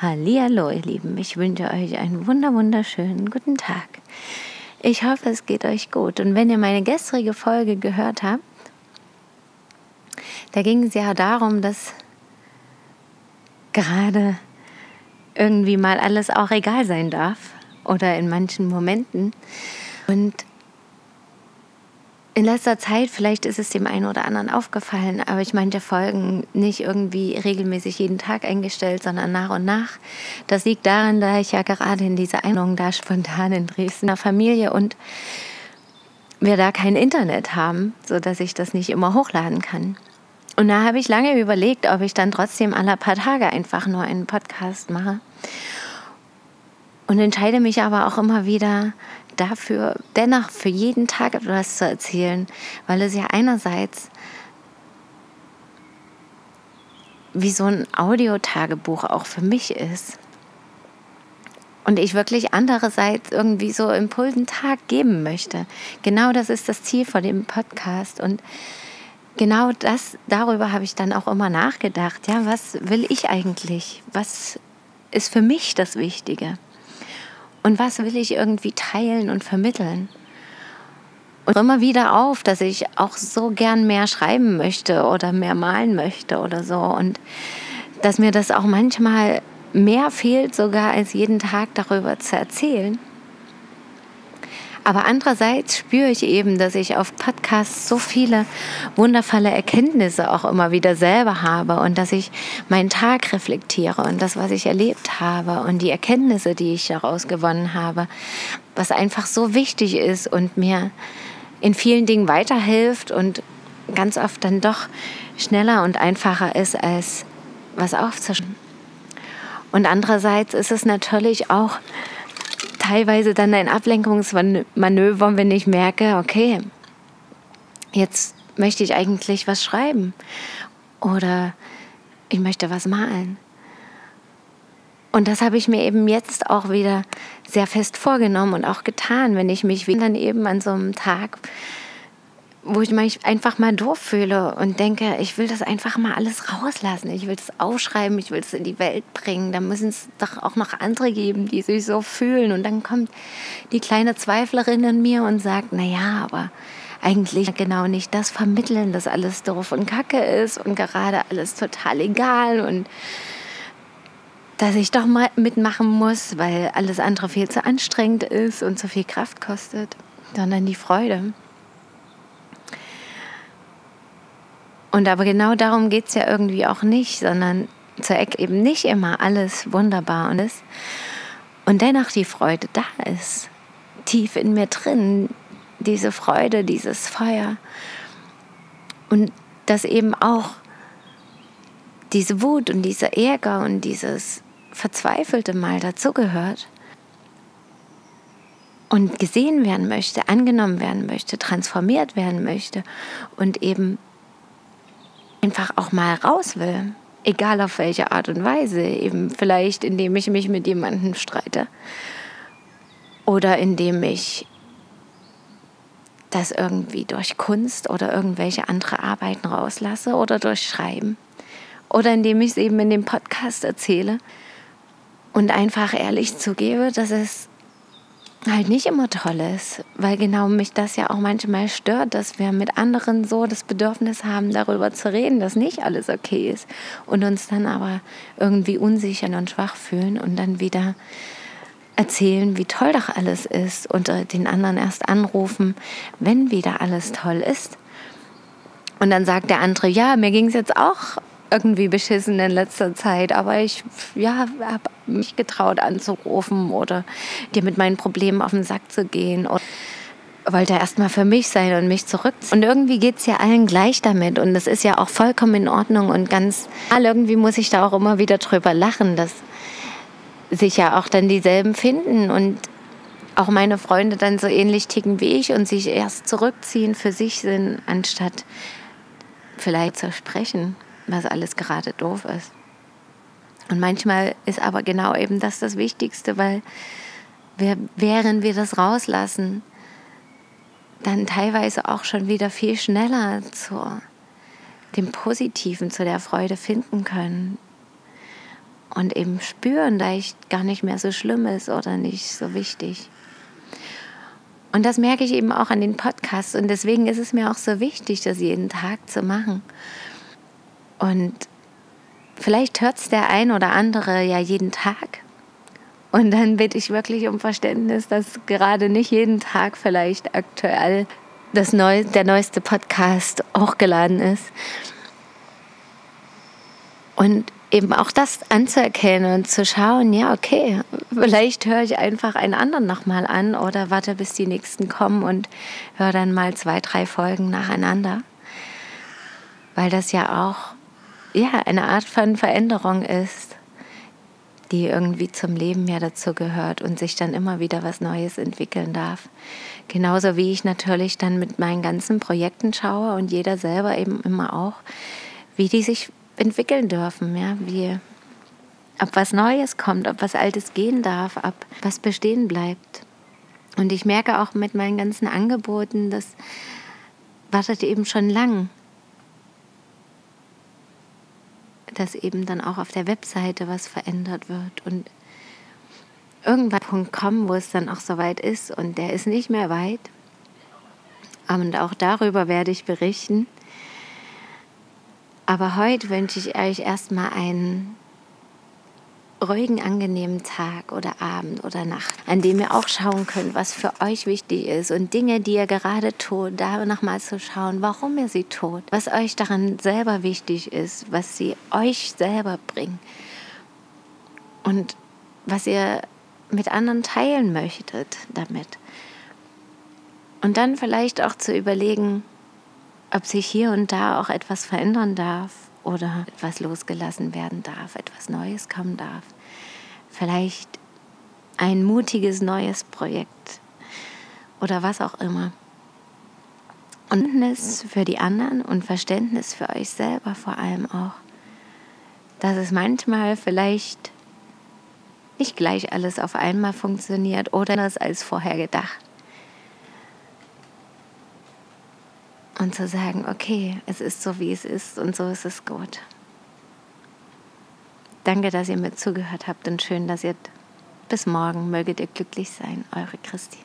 Hallihallo, ihr Lieben, ich wünsche euch einen wunder wunderschönen guten Tag. Ich hoffe, es geht euch gut. Und wenn ihr meine gestrige Folge gehört habt, da ging es ja darum, dass gerade irgendwie mal alles auch egal sein darf oder in manchen Momenten. Und in letzter Zeit, vielleicht ist es dem einen oder anderen aufgefallen, aber ich manche Folgen nicht irgendwie regelmäßig jeden Tag eingestellt, sondern nach und nach. Das liegt daran, da ich ja gerade in dieser Einung da spontan in Dresden Familie und wir da kein Internet haben, sodass ich das nicht immer hochladen kann. Und da habe ich lange überlegt, ob ich dann trotzdem alle paar Tage einfach nur einen Podcast mache. Und entscheide mich aber auch immer wieder dafür, dennoch für jeden Tag etwas zu erzählen, weil es ja einerseits wie so ein Audiotagebuch auch für mich ist. Und ich wirklich andererseits irgendwie so Impulsen Tag geben möchte. Genau das ist das Ziel von dem Podcast. Und genau das, darüber habe ich dann auch immer nachgedacht. Ja, was will ich eigentlich? Was ist für mich das Wichtige? Und was will ich irgendwie teilen und vermitteln? Und immer wieder auf, dass ich auch so gern mehr schreiben möchte oder mehr malen möchte oder so. Und dass mir das auch manchmal mehr fehlt, sogar als jeden Tag darüber zu erzählen. Aber andererseits spüre ich eben, dass ich auf Podcasts so viele wundervolle Erkenntnisse auch immer wieder selber habe und dass ich meinen Tag reflektiere und das, was ich erlebt habe und die Erkenntnisse, die ich daraus gewonnen habe, was einfach so wichtig ist und mir in vielen Dingen weiterhilft und ganz oft dann doch schneller und einfacher ist, als was aufzuschreiben. Und andererseits ist es natürlich auch teilweise dann ein Ablenkungsmanöver, wenn ich merke, okay, jetzt möchte ich eigentlich was schreiben oder ich möchte was malen. Und das habe ich mir eben jetzt auch wieder sehr fest vorgenommen und auch getan, wenn ich mich dann eben an so einem Tag wo ich mich einfach mal doof fühle und denke, ich will das einfach mal alles rauslassen. Ich will das aufschreiben, ich will es in die Welt bringen. Da müssen es doch auch noch andere geben, die sich so fühlen. Und dann kommt die kleine Zweiflerin in mir und sagt, na ja, aber eigentlich genau nicht das vermitteln, dass alles doof und kacke ist und gerade alles total egal und dass ich doch mal mitmachen muss, weil alles andere viel zu anstrengend ist und zu viel Kraft kostet, sondern die Freude. Und aber genau darum geht es ja irgendwie auch nicht, sondern zur Ecke eben nicht immer alles wunderbar und ist. Und dennoch die Freude da ist, tief in mir drin, diese Freude, dieses Feuer. Und dass eben auch diese Wut und dieser Ärger und dieses Verzweifelte mal dazugehört und gesehen werden möchte, angenommen werden möchte, transformiert werden möchte und eben einfach auch mal raus will. Egal auf welche Art und Weise. Eben vielleicht, indem ich mich mit jemandem streite. Oder indem ich das irgendwie durch Kunst oder irgendwelche andere Arbeiten rauslasse oder durch Schreiben. Oder indem ich es eben in dem Podcast erzähle und einfach ehrlich zugebe, dass es halt nicht immer toll ist, weil genau mich das ja auch manchmal stört, dass wir mit anderen so das Bedürfnis haben, darüber zu reden, dass nicht alles okay ist und uns dann aber irgendwie unsicher und schwach fühlen und dann wieder erzählen, wie toll doch alles ist und den anderen erst anrufen, wenn wieder alles toll ist. Und dann sagt der andere, ja, mir ging es jetzt auch irgendwie beschissen in letzter Zeit, aber ich ja, habe mich getraut anzurufen oder dir mit meinen Problemen auf den Sack zu gehen und wollte erstmal für mich sein und mich zurück. Und irgendwie geht es ja allen gleich damit und das ist ja auch vollkommen in Ordnung und ganz, irgendwie muss ich da auch immer wieder drüber lachen, dass sich ja auch dann dieselben finden und auch meine Freunde dann so ähnlich ticken wie ich und sich erst zurückziehen für sich sind, anstatt vielleicht zu sprechen, was alles gerade doof ist. Und manchmal ist aber genau eben das das Wichtigste, weil wir, während wir das rauslassen, dann teilweise auch schon wieder viel schneller zu dem Positiven, zu der Freude finden können. Und eben spüren, da ich gar nicht mehr so schlimm ist oder nicht so wichtig. Und das merke ich eben auch an den Podcasts. Und deswegen ist es mir auch so wichtig, das jeden Tag zu machen. Und vielleicht hört es der ein oder andere ja jeden Tag. Und dann bitte ich wirklich um Verständnis, dass gerade nicht jeden Tag vielleicht aktuell das Neu der neueste Podcast hochgeladen ist. Und eben auch das anzuerkennen und zu schauen, ja, okay, vielleicht höre ich einfach einen anderen nochmal an oder warte, bis die nächsten kommen und höre dann mal zwei, drei Folgen nacheinander. Weil das ja auch ja, eine Art von Veränderung ist, die irgendwie zum Leben ja dazu gehört und sich dann immer wieder was Neues entwickeln darf. Genauso wie ich natürlich dann mit meinen ganzen Projekten schaue und jeder selber eben immer auch, wie die sich entwickeln dürfen, ja, wie ob was Neues kommt, ob was Altes gehen darf, ob was bestehen bleibt. Und ich merke auch mit meinen ganzen Angeboten, das wartet eben schon lang, dass eben dann auch auf der Webseite was verändert wird und irgendwann Punkt kommen, wo es dann auch soweit ist und der ist nicht mehr weit. Und auch darüber werde ich berichten. Aber heute wünsche ich euch erstmal einen ruhigen, angenehmen Tag oder Abend oder Nacht, an dem ihr auch schauen könnt, was für euch wichtig ist und Dinge, die ihr gerade tut, da nochmal zu schauen, warum ihr sie tut, was euch daran selber wichtig ist, was sie euch selber bringen und was ihr mit anderen teilen möchtet damit. Und dann vielleicht auch zu überlegen, ob sich hier und da auch etwas verändern darf oder etwas losgelassen werden darf, etwas Neues kommen darf. Vielleicht ein mutiges neues Projekt oder was auch immer. Und Verständnis für die anderen und Verständnis für euch selber vor allem auch. Dass es manchmal vielleicht nicht gleich alles auf einmal funktioniert oder anders als vorher gedacht. Und zu sagen, okay, es ist so, wie es ist und so ist es gut. Danke, dass ihr mir zugehört habt und schön, dass ihr bis morgen möget ihr glücklich sein. Eure Christine.